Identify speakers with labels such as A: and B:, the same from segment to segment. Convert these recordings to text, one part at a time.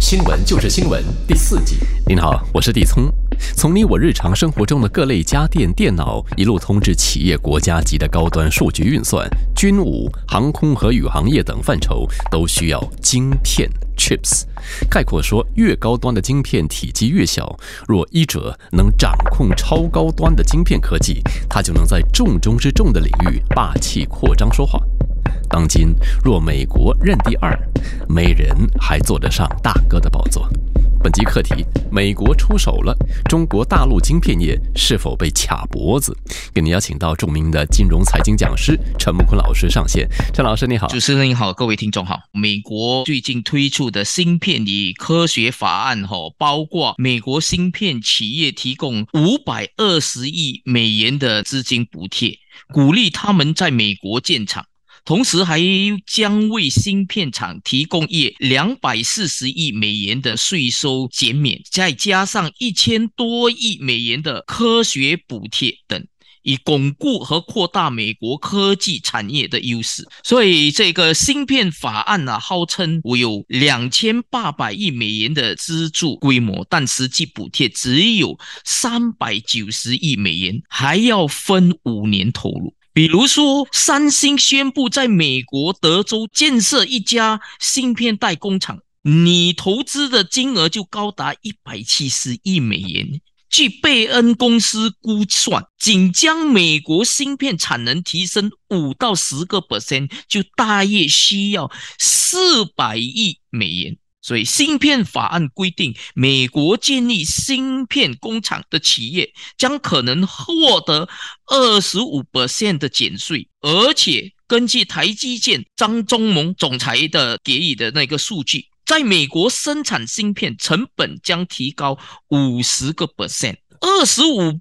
A: 新闻就是新闻第四季。您好，我是地聪。从你我日常生活中的各类家电、电脑，一路通至企业、国家级的高端数据运算、军武、航空和宇航业等范畴，都需要晶片 （chips）。概括说，越高端的晶片体积越小。若一者能掌控超高端的晶片科技，它就能在重中之重的领域霸气扩张说话。当今若美国认第二，没人还坐得上大哥的宝座。本集课题：美国出手了，中国大陆晶片业是否被卡脖子？给您邀请到著名的金融财经讲师陈木坤老师上线。陈老师你好，
B: 主持人你好，各位听众好。美国最近推出的芯片与科学法案，哈，包括美国芯片企业提供五百二十亿美元的资金补贴，鼓励他们在美国建厂。同时还将为芯片厂提供业两百四十亿美元的税收减免，再加上一千多亿美元的科学补贴等，以巩固和扩大美国科技产业的优势。所以这个芯片法案呢，号称我有两千八百亿美元的资助规模，但实际补贴只有三百九十亿美元，还要分五年投入。比如说，三星宣布在美国德州建设一家芯片代工厂，你投资的金额就高达一百七十亿美元。据贝恩公司估算，仅将美国芯片产能提升五到十个 percent，就大约需要四百亿美元。所以，芯片法案规定，美国建立芯片工厂的企业将可能获得二十五的减税，而且根据台积电张忠谋总裁的给予的那个数据，在美国生产芯片成本将提高五十个 percent，二十五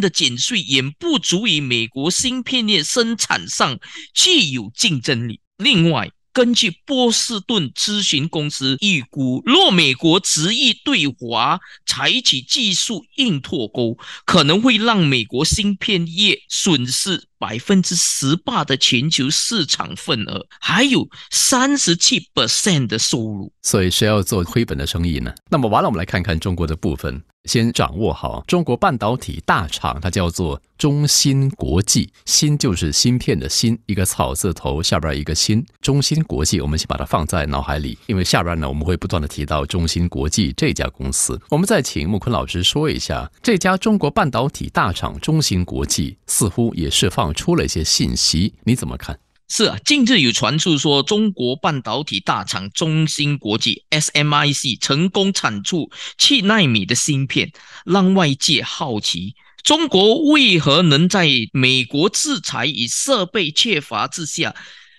B: 的减税也不足以美国芯片业生产上具有竞争力。另外，根据波士顿咨询公司预估，若美国执意对华采取技术硬脱钩，可能会让美国芯片业损失百分之十八的全球市场份额，还有三十七 percent 的收入。
A: 所以，谁要做亏本的生意呢？那么，完了，我们来看看中国的部分。先掌握好中国半导体大厂，它叫做中芯国际，芯就是芯片的芯，一个草字头下边一个芯，中芯国际，我们先把它放在脑海里，因为下边呢我们会不断的提到中芯国际这家公司。我们再请木坤老师说一下，这家中国半导体大厂中芯国际似乎也释放出了一些信息，你怎么看？
B: 是啊，近日有传出说，中国半导体大厂中芯国际 （SMIC） 成功产出七纳米的芯片，让外界好奇，中国为何能在美国制裁与设备缺乏之下，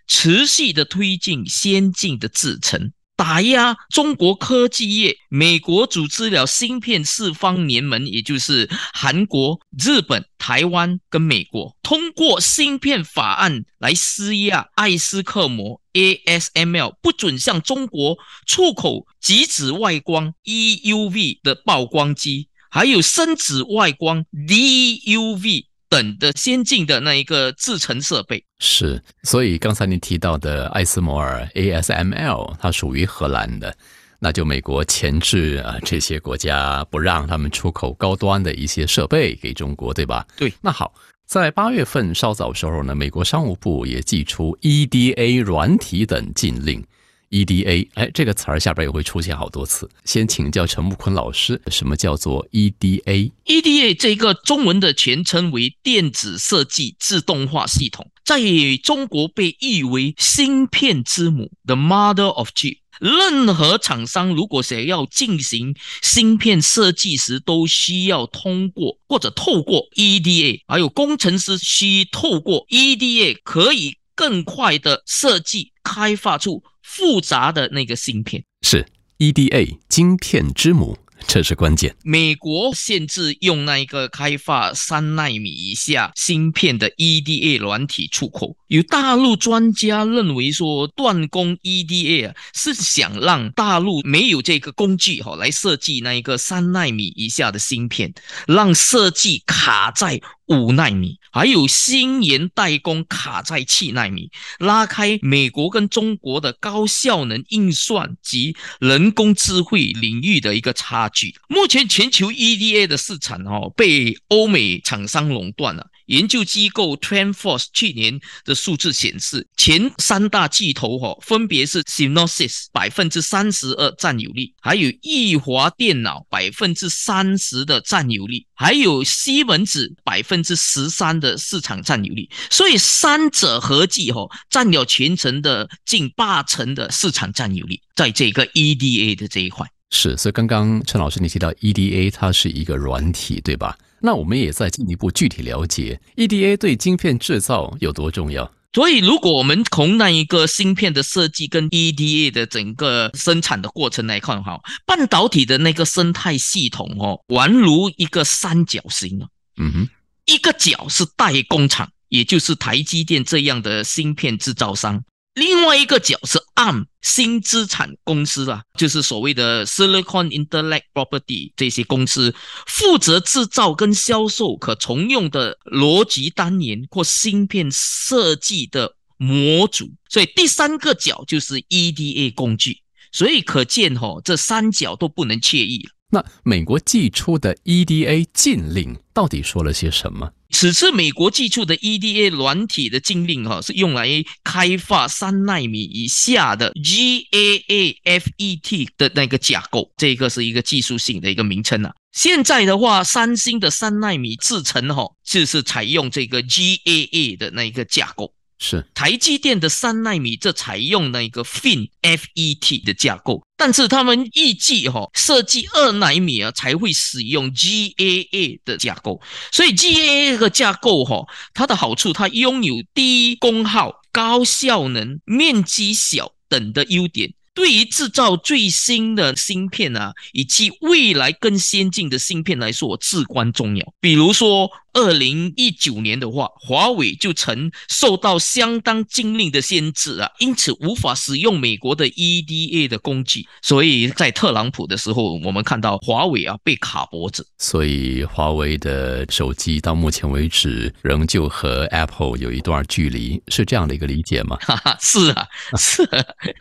B: 持续的推进先进的制程？打压中国科技业，美国组织了芯片四方联盟，也就是韩国、日本、台湾跟美国，通过芯片法案来施压艾斯克膜 （ASML） 不准向中国出口极紫外光 （EUV） 的曝光机，还有深紫外光 （DUV）。等的先进的那一个制程设备
A: 是，所以刚才您提到的艾斯摩尔 ASML，它属于荷兰的，那就美国前置啊这些国家不让他们出口高端的一些设备给中国，对吧？
B: 对。
A: 那好，在八月份稍早时候呢，美国商务部也寄出 EDA 软体等禁令。EDA，哎，这个词儿下边也会出现好多次。先请教陈木坤老师，什么叫做 EDA？EDA
B: 这个中文的全称为电子设计自动化系统，在中国被誉为芯片之母 （The Mother of Chip）。任何厂商如果想要进行芯片设计时，都需要通过或者透过 EDA，还有工程师需透过 EDA 可以更快的设计开发出。复杂的那个芯片
A: 是 EDA 晶片之母，这是关键。
B: 美国限制用那一个开发三纳米以下芯片的 EDA 软体出口。有大陆专家认为说，断供 EDA 啊，是想让大陆没有这个工具哈来设计那一个三纳米以下的芯片，让设计卡在五纳米，还有新研代工卡在七纳米，拉开美国跟中国的高效能运算及人工智慧领域的一个差距。目前全球 EDA 的市场哦，被欧美厂商垄断了。研究机构 TrendForce 去年的数字显示，前三大巨头哈，分别是 Synopsys 百分之三十二占有率，还有易华电脑百分之三十的占有率，还有西门子百分之十三的市场占有率。所以三者合计哈，占有全程的近八成的市场占有率，在这个 EDA 的这一块。
A: 是，所以刚刚陈老师你提到 EDA 它是一个软体，对吧？那我们也再进一步具体了解 EDA 对晶片制造有多重要。
B: 所以，如果我们从那一个芯片的设计跟 EDA 的整个生产的过程来看，哈，半导体的那个生态系统哦，宛如一个三角形哦。嗯哼，一个角是代工厂，也就是台积电这样的芯片制造商。另外一个角是 ARM 新资产公司啊，就是所谓的 Silicon Intellect Property 这些公司负责制造跟销售可重用的逻辑单元或芯片设计的模组，所以第三个角就是 EDA 工具，所以可见哈，这三角都不能惬意。
A: 那美国寄出的 EDA 禁令到底说了些什么？
B: 此次美国寄出的 EDA 软体的禁令，哈，是用来开发三纳米以下的 GAAFET 的那个架构，这个是一个技术性的一个名称啊。现在的话，三星的三纳米制程，哈，就是采用这个 GAA 的那一个架构。
A: 是
B: 台积电的三纳米，这采用那个 FinFET 的架构，但是他们预计哈设计二纳米啊才会使用 GAA 的架构，所以 GAA 的架构哈，它的好处它拥有低功耗、高效能、面积小等的优点。对于制造最新的芯片啊，以及未来更先进的芯片来说，至关重要。比如说，二零一九年的话，华为就曾受到相当禁令的限制啊，因此无法使用美国的 EDA 的工具。所以在特朗普的时候，我们看到华为啊被卡脖子。
A: 所以华为的手机到目前为止仍旧和 Apple 有一段距离，是这样的一个理解吗？
B: 哈哈，是啊，是。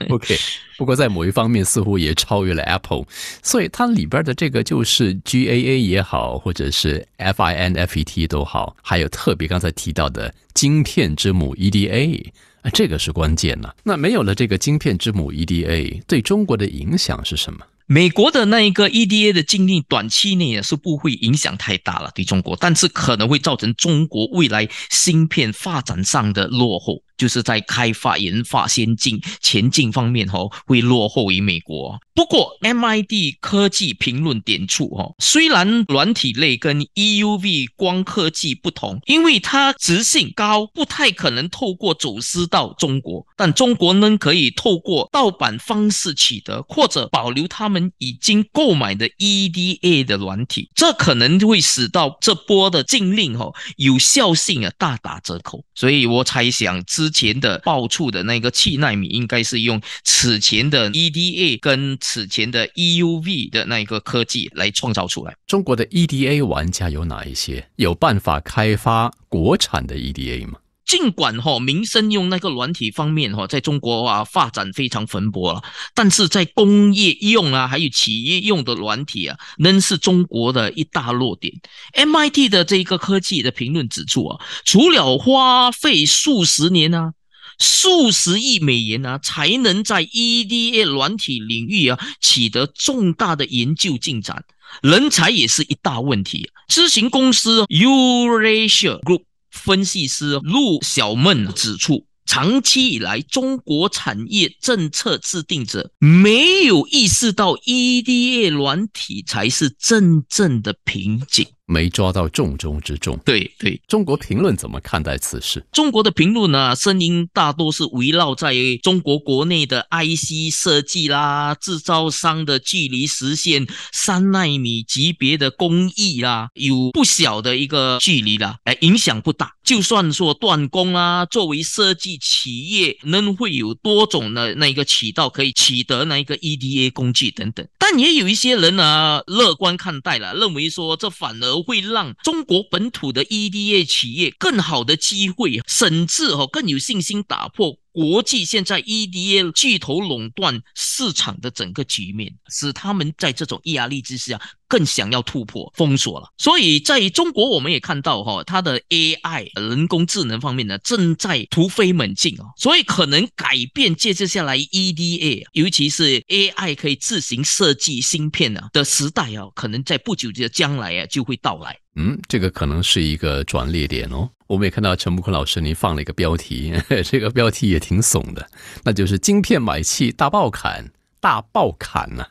A: OK。不过在某一方面似乎也超越了 Apple，所以它里边的这个就是 GAA 也好，或者是 FinFET 都好，还有特别刚才提到的晶片之母 EDA，这个是关键呢。那没有了这个晶片之母 EDA，对中国的影响是什么？
B: 美国的那一个 EDA 的禁令，短期内也是不会影响太大了对中国，但是可能会造成中国未来芯片发展上的落后。就是在开发研发先进前进方面哈，会落后于美国。不过，MIT 科技评论点出哈，虽然软体类跟 EUV 光科技不同，因为它值性高，不太可能透过走私到中国，但中国呢可以透过盗版方式取得或者保留他们已经购买的 EDA 的软体，这可能会使到这波的禁令哈有效性啊大打折扣。所以我猜想之前的爆出的那个七纳米，应该是用此前的 EDA 跟此前的 EUV 的那个科技来创造出来。
A: 中国的 EDA 玩家有哪一些？有办法开发国产的 EDA 吗？
B: 尽管哈民生用那个软体方面哈，在中国啊发展非常蓬勃了，但是在工业用啊，还有企业用的软体啊，仍是中国的一大弱点。MIT 的这一个科技的评论指出啊，除了花费数十年啊、数十亿美元啊，才能在 EDA 软体领域啊取得重大的研究进展，人才也是一大问题。知行公司 Eurasia Group。分析师陆小梦指出，长期以来，中国产业政策制定者没有意识到 EDA 软体才是真正的瓶颈。
A: 没抓到重中之重。
B: 对对，
A: 中国评论怎么看待此事？
B: 中国的评论呢，声音大多是围绕在中国国内的 IC 设计啦，制造商的距离实现三纳米级别的工艺啦，有不小的一个距离啦，哎，影响不大。就算说断供啊，作为设计企业，能会有多种的那一个渠道可以取得那一个 EDA 工具等等。但也有一些人呢乐观看待了，认为说这反而会让中国本土的 EDA 企业更好的机会，甚至哦更有信心打破。国际现在 EDA 巨头垄断市场的整个局面，使他们在这种压力之下更想要突破封锁了。所以在中国，我们也看到哈，它的 AI 人工智能方面呢，正在突飞猛进啊。所以可能改变接着下来 EDA，尤其是 AI 可以自行设计芯片啊的时代啊，可能在不久的将来啊就会到来。
A: 嗯，这个可能是一个转捩点哦。我们也看到陈木坤老师您放了一个标题，这个标题也挺怂的，那就是“晶片买气大爆砍，大爆砍”呢。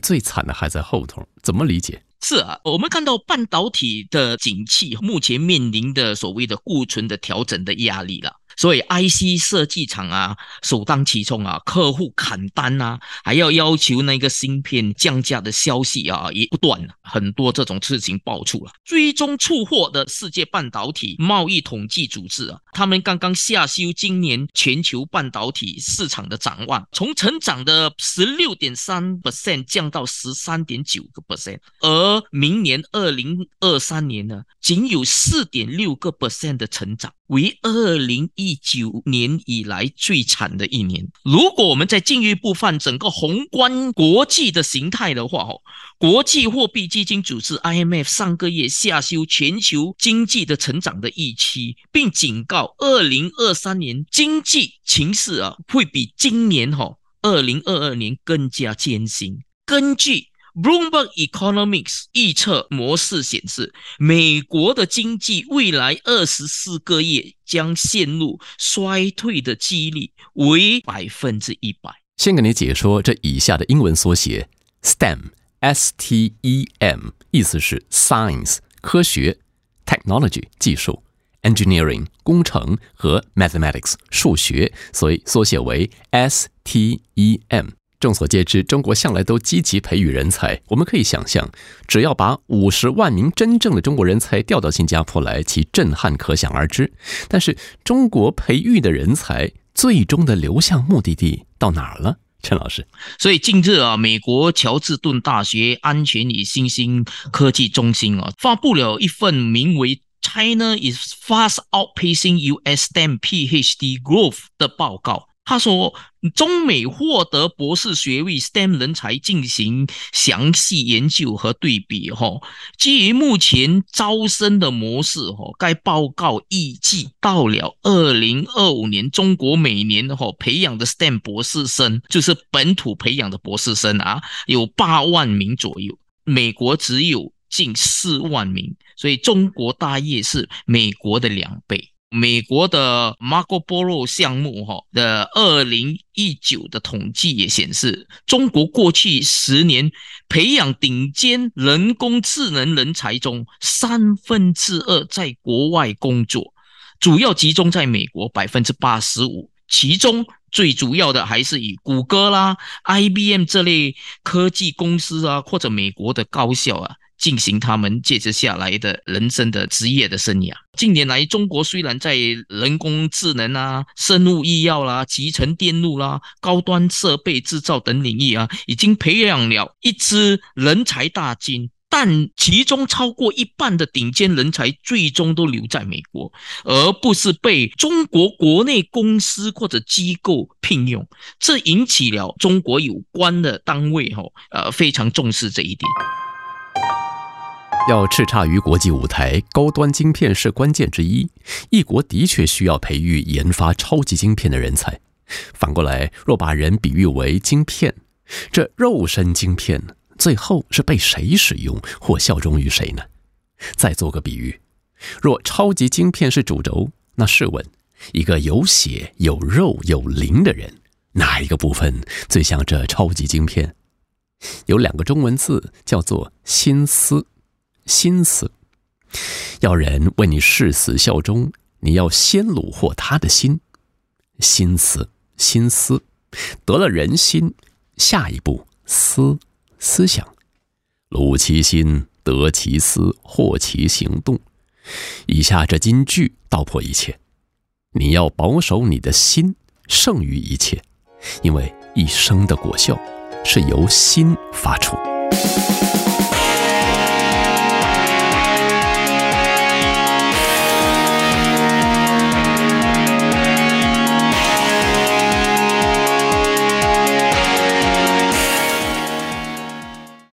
A: 最惨的还在后头，怎么理解？
B: 是啊，我们看到半导体的景气目前面临的所谓的库存的调整的压力了。所以，IC 设计厂啊，首当其冲啊，客户砍单呐，还要要求那个芯片降价的消息啊，也不断，很多这种事情爆出了。追踪出货的世界半导体贸易统计组织啊，他们刚刚下修今年全球半导体市场的展望，从成长的十六点三 percent 降到十三点九个 percent，而明年二零二三年呢，仅有四点六个 percent 的成长。为二零一九年以来最惨的一年。如果我们在进一步看整个宏观国际的形态的话，哦，国际货币基金组织 IMF 上个月下修全球经济的成长的预期，并警告二零二三年经济情势啊会比今年哈二零二二年更加艰辛。根据 Bloomberg Economics 预测模式显示，美国的经济未来二十四个月将陷入衰退的几率为百分之一百。
A: 先给你解说这以下的英文缩写：STEM，S-T-E-M，意思是 Science 科学，Technology 技术，Engineering 工程和 Mathematics 数学，所以缩写为 STEM。众所皆知，中国向来都积极培育人才。我们可以想象，只要把五十万名真正的中国人才调到新加坡来，其震撼可想而知。但是，中国培育的人才最终的流向目的地到哪儿了？陈老师，
B: 所以近日啊，美国乔治顿大学安全与新兴科技中心啊，发布了一份名为 “China is fast outpacing U.S. STEM PhD growth” 的报告。他说，中美获得博士学位 STEM 人才进行详细研究和对比。哈，基于目前招生的模式，哈，该报告预计到了二零二五年，中国每年的哈培养的 STEM 博士生，就是本土培养的博士生啊，有八万名左右，美国只有近四万名，所以中国大业是美国的两倍。美国的 Marco Polo 项目哈的二零一九的统计也显示，中国过去十年培养顶尖人工智能人才中，三分之二在国外工作，主要集中在美国百分之八十五，其中最主要的还是以谷歌啦、IBM 这类科技公司啊，或者美国的高校啊。进行他们接着下来的人生的职业的生涯。近年来，中国虽然在人工智能啊、生物医药啦、集成电路啦、高端设备制造等领域啊，已经培养了一支人才大军，但其中超过一半的顶尖人才最终都留在美国，而不是被中国国内公司或者机构聘用。这引起了中国有关的单位哈呃非常重视这一点。
A: 要叱咤于国际舞台，高端晶片是关键之一。一国的确需要培育研发超级晶片的人才。反过来，若把人比喻为晶片，这肉身晶片最后是被谁使用或效忠于谁呢？再做个比喻，若超级晶片是主轴，那试问，一个有血有肉有灵的人，哪一个部分最像这超级晶片？有两个中文字，叫做心思。心思，要人为你誓死效忠，你要先虏获他的心。心思，心思，得了人心，下一步思思想，虏其心，得其思，获其行动。以下这金句道破一切。你要保守你的心，胜于一切，因为一生的果效是由心发出。